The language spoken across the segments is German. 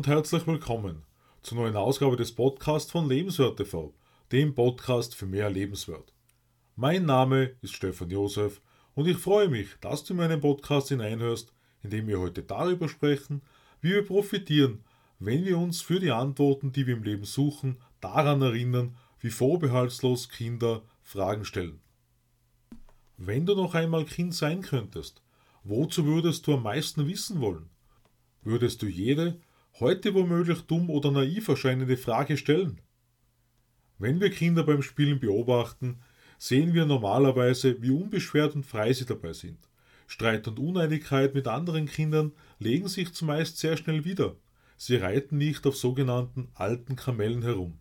und herzlich willkommen zur neuen Ausgabe des Podcasts von Lebenswert TV, dem Podcast für mehr Lebenswert. Mein Name ist Stefan Josef und ich freue mich, dass du in meinen Podcast hineinhörst, in dem wir heute darüber sprechen, wie wir profitieren, wenn wir uns für die Antworten, die wir im Leben suchen, daran erinnern, wie vorbehaltslos Kinder Fragen stellen. Wenn du noch einmal Kind sein könntest, wozu würdest du am meisten wissen wollen? Würdest du jede, heute womöglich dumm oder naiv erscheinende Frage stellen? Wenn wir Kinder beim Spielen beobachten, sehen wir normalerweise, wie unbeschwert und frei sie dabei sind. Streit und Uneinigkeit mit anderen Kindern legen sich zumeist sehr schnell wieder. Sie reiten nicht auf sogenannten alten Kamellen herum.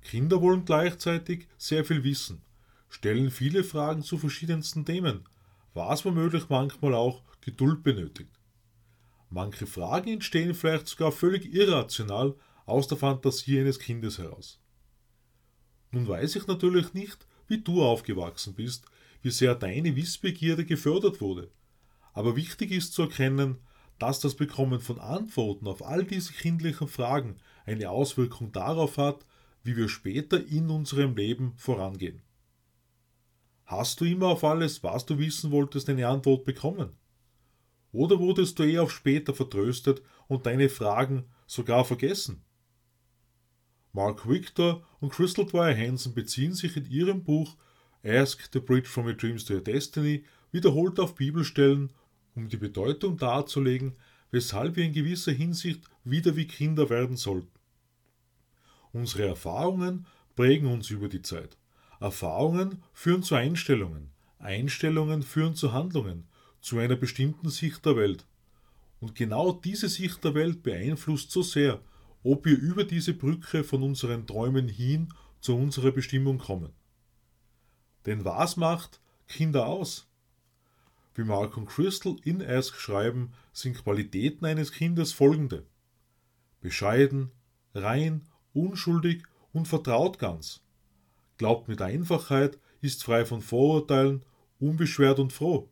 Kinder wollen gleichzeitig sehr viel wissen, stellen viele Fragen zu verschiedensten Themen, was womöglich manchmal auch Geduld benötigt. Manche Fragen entstehen vielleicht sogar völlig irrational aus der Fantasie eines Kindes heraus. Nun weiß ich natürlich nicht, wie du aufgewachsen bist, wie sehr deine Wissbegierde gefördert wurde. Aber wichtig ist zu erkennen, dass das Bekommen von Antworten auf all diese kindlichen Fragen eine Auswirkung darauf hat, wie wir später in unserem Leben vorangehen. Hast du immer auf alles, was du wissen wolltest, eine Antwort bekommen? Oder wurdest du eher auf später vertröstet und deine Fragen sogar vergessen? Mark Victor und Crystal Dwyer Hansen beziehen sich in ihrem Buch Ask the Bridge from Your Dreams to Your Destiny wiederholt auf Bibelstellen, um die Bedeutung darzulegen, weshalb wir in gewisser Hinsicht wieder wie Kinder werden sollten. Unsere Erfahrungen prägen uns über die Zeit. Erfahrungen führen zu Einstellungen. Einstellungen führen zu Handlungen, zu einer bestimmten Sicht der Welt. Und genau diese Sicht der Welt beeinflusst so sehr, ob wir über diese Brücke von unseren Träumen hin zu unserer Bestimmung kommen. Denn was macht Kinder aus? Wie Mark und Crystal in Ask schreiben, sind Qualitäten eines Kindes folgende. Bescheiden, rein, unschuldig und vertraut ganz. Glaubt mit Einfachheit, ist frei von Vorurteilen, unbeschwert und froh.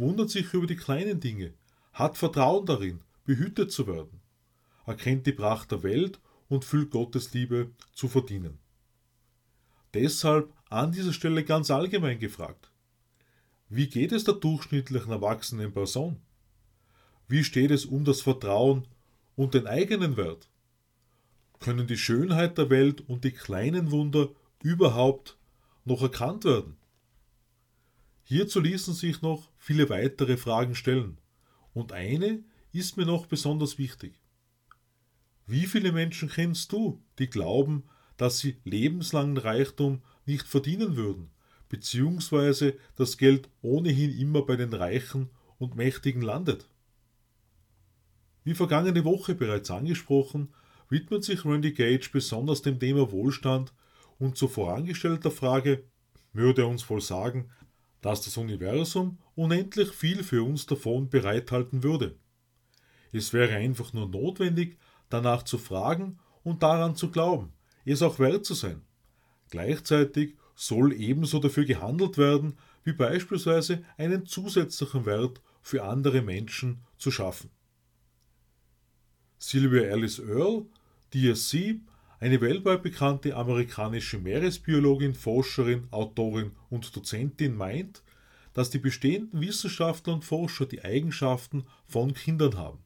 Wundert sich über die kleinen Dinge, hat Vertrauen darin, behütet zu werden. Erkennt die Pracht der Welt und fühlt Gottes Liebe zu verdienen. Deshalb an dieser Stelle ganz allgemein gefragt. Wie geht es der durchschnittlichen erwachsenen Person? Wie steht es um das Vertrauen und den eigenen Wert? Können die Schönheit der Welt und die kleinen Wunder überhaupt noch erkannt werden? Hierzu ließen sich noch viele weitere Fragen stellen, und eine ist mir noch besonders wichtig. Wie viele Menschen kennst du, die glauben, dass sie lebenslangen Reichtum nicht verdienen würden, beziehungsweise das Geld ohnehin immer bei den Reichen und Mächtigen landet? Wie vergangene Woche bereits angesprochen, widmet sich Randy Gage besonders dem Thema Wohlstand und zu vorangestellter Frage, würde er uns wohl sagen, dass das Universum unendlich viel für uns davon bereithalten würde. Es wäre einfach nur notwendig, danach zu fragen und daran zu glauben, es auch wert zu sein. Gleichzeitig soll ebenso dafür gehandelt werden, wie beispielsweise einen zusätzlichen Wert für andere Menschen zu schaffen. Sylvia Alice Earle, DSC, eine weltweit bekannte amerikanische Meeresbiologin, Forscherin, Autorin und Dozentin meint, dass die bestehenden Wissenschaftler und Forscher die Eigenschaften von Kindern haben.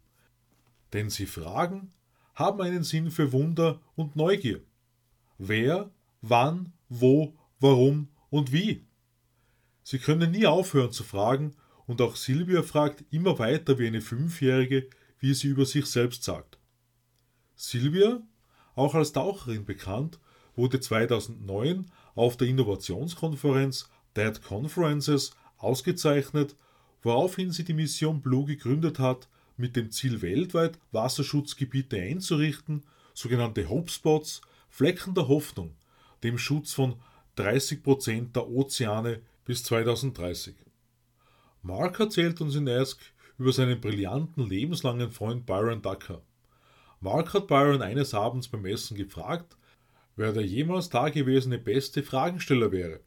Denn sie fragen, haben einen Sinn für Wunder und Neugier. Wer, wann, wo, warum und wie. Sie können nie aufhören zu fragen und auch Silvia fragt immer weiter wie eine Fünfjährige, wie sie über sich selbst sagt. Silvia auch als Taucherin bekannt, wurde 2009 auf der Innovationskonferenz Dead Conferences ausgezeichnet, woraufhin sie die Mission Blue gegründet hat, mit dem Ziel weltweit Wasserschutzgebiete einzurichten, sogenannte Hopespots, Flecken der Hoffnung, dem Schutz von 30 Prozent der Ozeane bis 2030. Mark erzählt uns in Ask über seinen brillanten lebenslangen Freund Byron Ducker. Mark hat Byron eines Abends beim Essen gefragt, wer der jemals dagewesene beste Fragensteller wäre.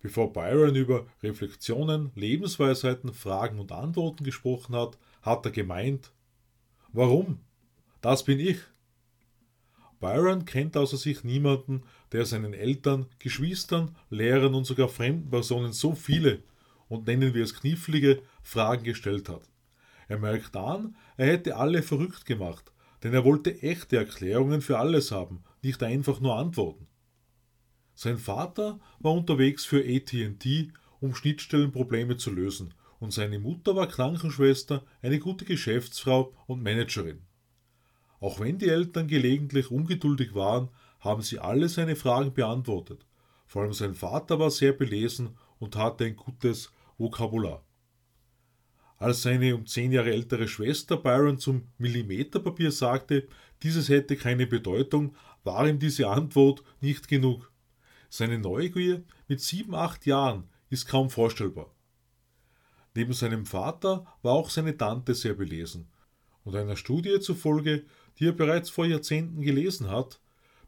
Bevor Byron über Reflexionen, Lebensweisheiten, Fragen und Antworten gesprochen hat, hat er gemeint, warum? das bin ich. Byron kennt außer sich niemanden, der seinen Eltern, Geschwistern, Lehrern und sogar fremden Personen so viele, und nennen wir es knifflige, Fragen gestellt hat. Er merkt an, er hätte alle verrückt gemacht, denn er wollte echte Erklärungen für alles haben, nicht einfach nur Antworten. Sein Vater war unterwegs für ATT, um Schnittstellenprobleme zu lösen, und seine Mutter war Krankenschwester, eine gute Geschäftsfrau und Managerin. Auch wenn die Eltern gelegentlich ungeduldig waren, haben sie alle seine Fragen beantwortet. Vor allem sein Vater war sehr belesen und hatte ein gutes Vokabular. Als seine um zehn Jahre ältere Schwester Byron zum Millimeterpapier sagte, dieses hätte keine Bedeutung, war ihm diese Antwort nicht genug. Seine Neugier mit sieben, acht Jahren ist kaum vorstellbar. Neben seinem Vater war auch seine Tante sehr belesen, und einer Studie zufolge, die er bereits vor Jahrzehnten gelesen hat,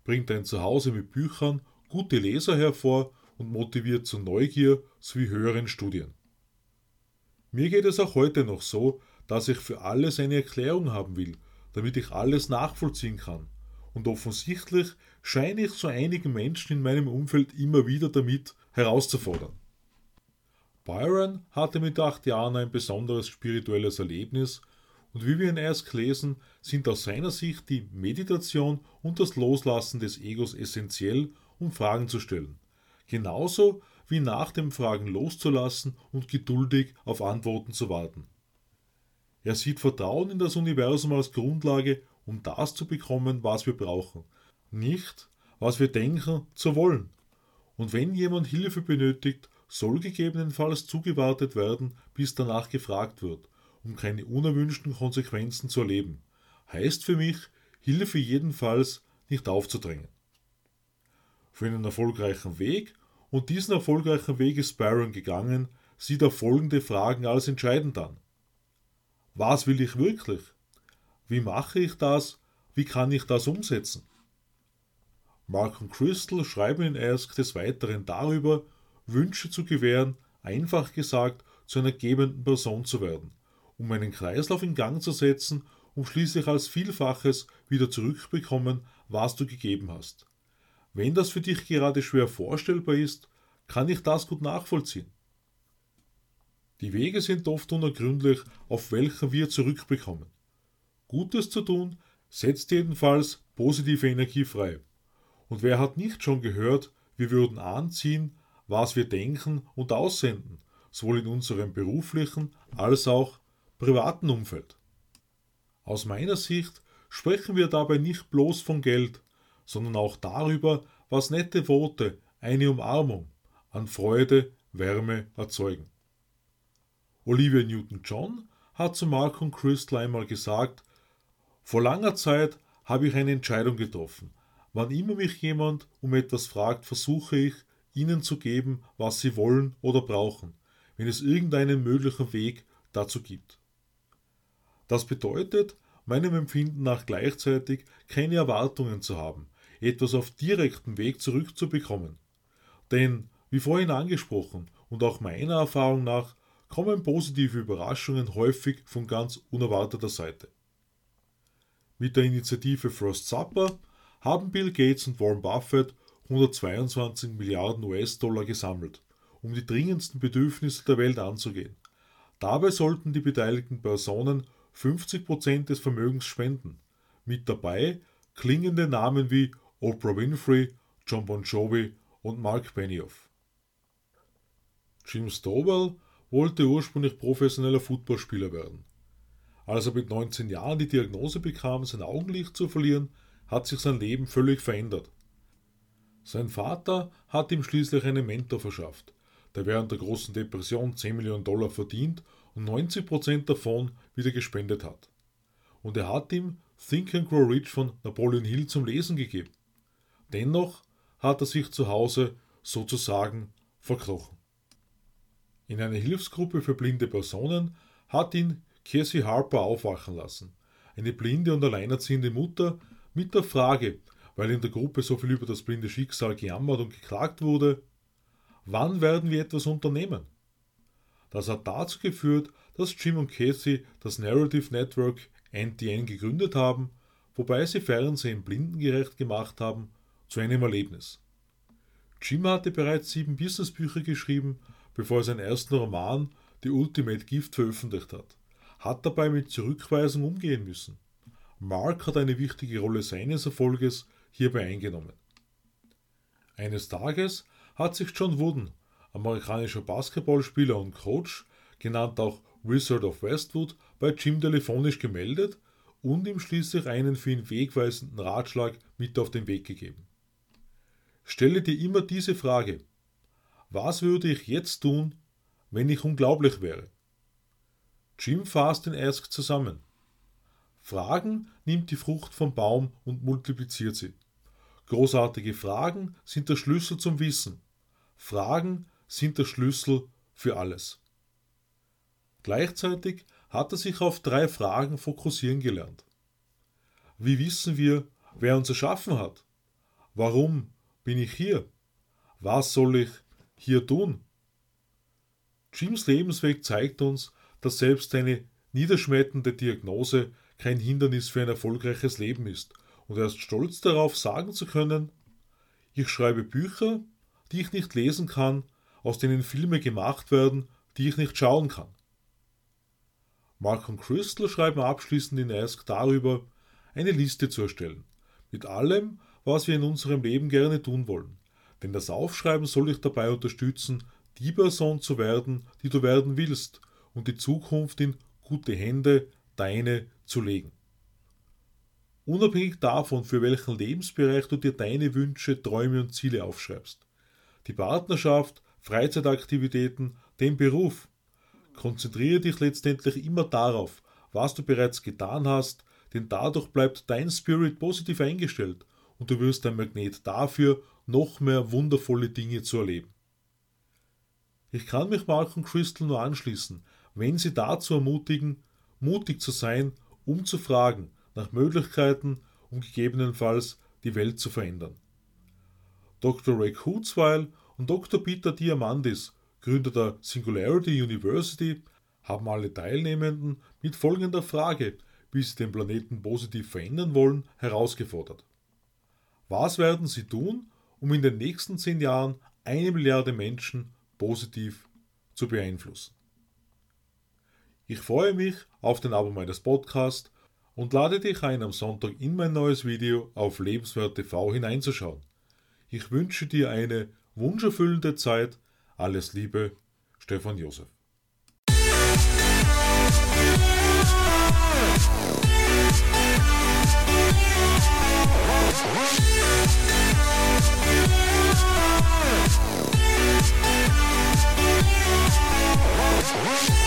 bringt ein Zuhause mit Büchern gute Leser hervor und motiviert zur Neugier sowie höheren Studien. Mir geht es auch heute noch so, dass ich für alles eine Erklärung haben will, damit ich alles nachvollziehen kann. Und offensichtlich scheine ich so einigen Menschen in meinem Umfeld immer wieder damit herauszufordern. Byron hatte mit acht Jahren ein besonderes spirituelles Erlebnis und wie wir in erst lesen, sind aus seiner Sicht die Meditation und das Loslassen des Egos essentiell, um Fragen zu stellen. Genauso wie nach dem Fragen loszulassen und geduldig auf Antworten zu warten. Er sieht Vertrauen in das Universum als Grundlage, um das zu bekommen, was wir brauchen, nicht, was wir denken zu wollen. Und wenn jemand Hilfe benötigt, soll gegebenenfalls zugewartet werden, bis danach gefragt wird, um keine unerwünschten Konsequenzen zu erleben. Heißt für mich, Hilfe jedenfalls nicht aufzudrängen. Für einen erfolgreichen Weg und diesen erfolgreichen Weg ist Byron gegangen, sieht er folgende Fragen als entscheidend an. Was will ich wirklich? Wie mache ich das? Wie kann ich das umsetzen? Mark und Crystal schreiben in Ask des Weiteren darüber, Wünsche zu gewähren, einfach gesagt, zu einer gebenden Person zu werden, um einen Kreislauf in Gang zu setzen, um schließlich als Vielfaches wieder zurückbekommen, was du gegeben hast. Wenn das für dich gerade schwer vorstellbar ist, kann ich das gut nachvollziehen. Die Wege sind oft unergründlich, auf welchen wir zurückbekommen. Gutes zu tun setzt jedenfalls positive Energie frei. Und wer hat nicht schon gehört, wir würden anziehen, was wir denken und aussenden, sowohl in unserem beruflichen als auch privaten Umfeld. Aus meiner Sicht sprechen wir dabei nicht bloß von Geld, sondern auch darüber, was nette Worte, eine Umarmung an Freude, Wärme erzeugen. Olivia Newton-John hat zu Malcolm Crystal einmal gesagt, vor langer Zeit habe ich eine Entscheidung getroffen. Wann immer mich jemand um etwas fragt, versuche ich, ihnen zu geben, was sie wollen oder brauchen, wenn es irgendeinen möglichen Weg dazu gibt. Das bedeutet, meinem Empfinden nach gleichzeitig keine Erwartungen zu haben, etwas auf direktem Weg zurückzubekommen. Denn, wie vorhin angesprochen und auch meiner Erfahrung nach, kommen positive Überraschungen häufig von ganz unerwarteter Seite. Mit der Initiative Frost Supper haben Bill Gates und Warren Buffett 122 Milliarden US-Dollar gesammelt, um die dringendsten Bedürfnisse der Welt anzugehen. Dabei sollten die beteiligten Personen 50% des Vermögens spenden. Mit dabei klingende Namen wie Oprah Winfrey, John Bon Jovi und Mark Benioff. Jim Stovall wollte ursprünglich professioneller Footballspieler werden. Als er mit 19 Jahren die Diagnose bekam, sein Augenlicht zu verlieren, hat sich sein Leben völlig verändert. Sein Vater hat ihm schließlich einen Mentor verschafft, der während der großen Depression 10 Millionen Dollar verdient und 90% davon wieder gespendet hat. Und er hat ihm Think and Grow Rich von Napoleon Hill zum Lesen gegeben. Dennoch hat er sich zu Hause sozusagen verkrochen. In einer Hilfsgruppe für blinde Personen hat ihn Cassie Harper aufwachen lassen, eine blinde und alleinerziehende Mutter, mit der Frage, weil in der Gruppe so viel über das blinde Schicksal gejammert und geklagt wurde, wann werden wir etwas unternehmen? Das hat dazu geführt, dass Jim und Casey das Narrative Network NTN gegründet haben, wobei sie Fernsehen blindengerecht gemacht haben, zu einem Erlebnis. Jim hatte bereits sieben Businessbücher geschrieben, bevor er seinen ersten Roman The Ultimate Gift veröffentlicht hat, hat dabei mit Zurückweisung umgehen müssen. Mark hat eine wichtige Rolle seines Erfolges hierbei eingenommen. Eines Tages hat sich John Wooden, amerikanischer Basketballspieler und Coach, genannt auch Wizard of Westwood, bei Jim telefonisch gemeldet und ihm schließlich einen für ihn wegweisenden Ratschlag mit auf den Weg gegeben. Stelle dir immer diese Frage. Was würde ich jetzt tun, wenn ich unglaublich wäre? Jim fasst den Ask zusammen. Fragen nimmt die Frucht vom Baum und multipliziert sie. Großartige Fragen sind der Schlüssel zum Wissen. Fragen sind der Schlüssel für alles. Gleichzeitig hat er sich auf drei Fragen fokussieren gelernt. Wie wissen wir, wer uns erschaffen hat? Warum bin ich hier? Was soll ich hier tun? Jims Lebensweg zeigt uns, dass selbst eine niederschmetternde Diagnose kein Hindernis für ein erfolgreiches Leben ist und er ist stolz darauf sagen zu können, ich schreibe Bücher, die ich nicht lesen kann, aus denen Filme gemacht werden, die ich nicht schauen kann. Mark und Crystal schreiben abschließend in Ask darüber, eine Liste zu erstellen, mit allem, was wir in unserem Leben gerne tun wollen. Denn das Aufschreiben soll dich dabei unterstützen, die Person zu werden, die du werden willst und die Zukunft in gute Hände, deine, zu legen. Unabhängig davon, für welchen Lebensbereich du dir deine Wünsche, Träume und Ziele aufschreibst. Die Partnerschaft, Freizeitaktivitäten, den Beruf. Konzentriere dich letztendlich immer darauf, was du bereits getan hast, denn dadurch bleibt dein Spirit positiv eingestellt und du wirst ein Magnet dafür, noch mehr wundervolle Dinge zu erleben. Ich kann mich Mark und Crystal nur anschließen, wenn sie dazu ermutigen, mutig zu sein, um zu fragen nach Möglichkeiten, um gegebenenfalls die Welt zu verändern. Dr. Ray Kurzweil und Dr. Peter Diamandis, Gründer der Singularity University, haben alle Teilnehmenden mit folgender Frage, wie sie den Planeten positiv verändern wollen, herausgefordert. Was werden Sie tun, um in den nächsten zehn Jahren eine Milliarde Menschen positiv zu beeinflussen? Ich freue mich auf den Abo meines Podcasts und lade dich ein, am Sonntag in mein neues Video auf Lebenswert TV hineinzuschauen. Ich wünsche dir eine wunscherfüllende Zeit. Alles Liebe, Stefan Josef. What? Woo!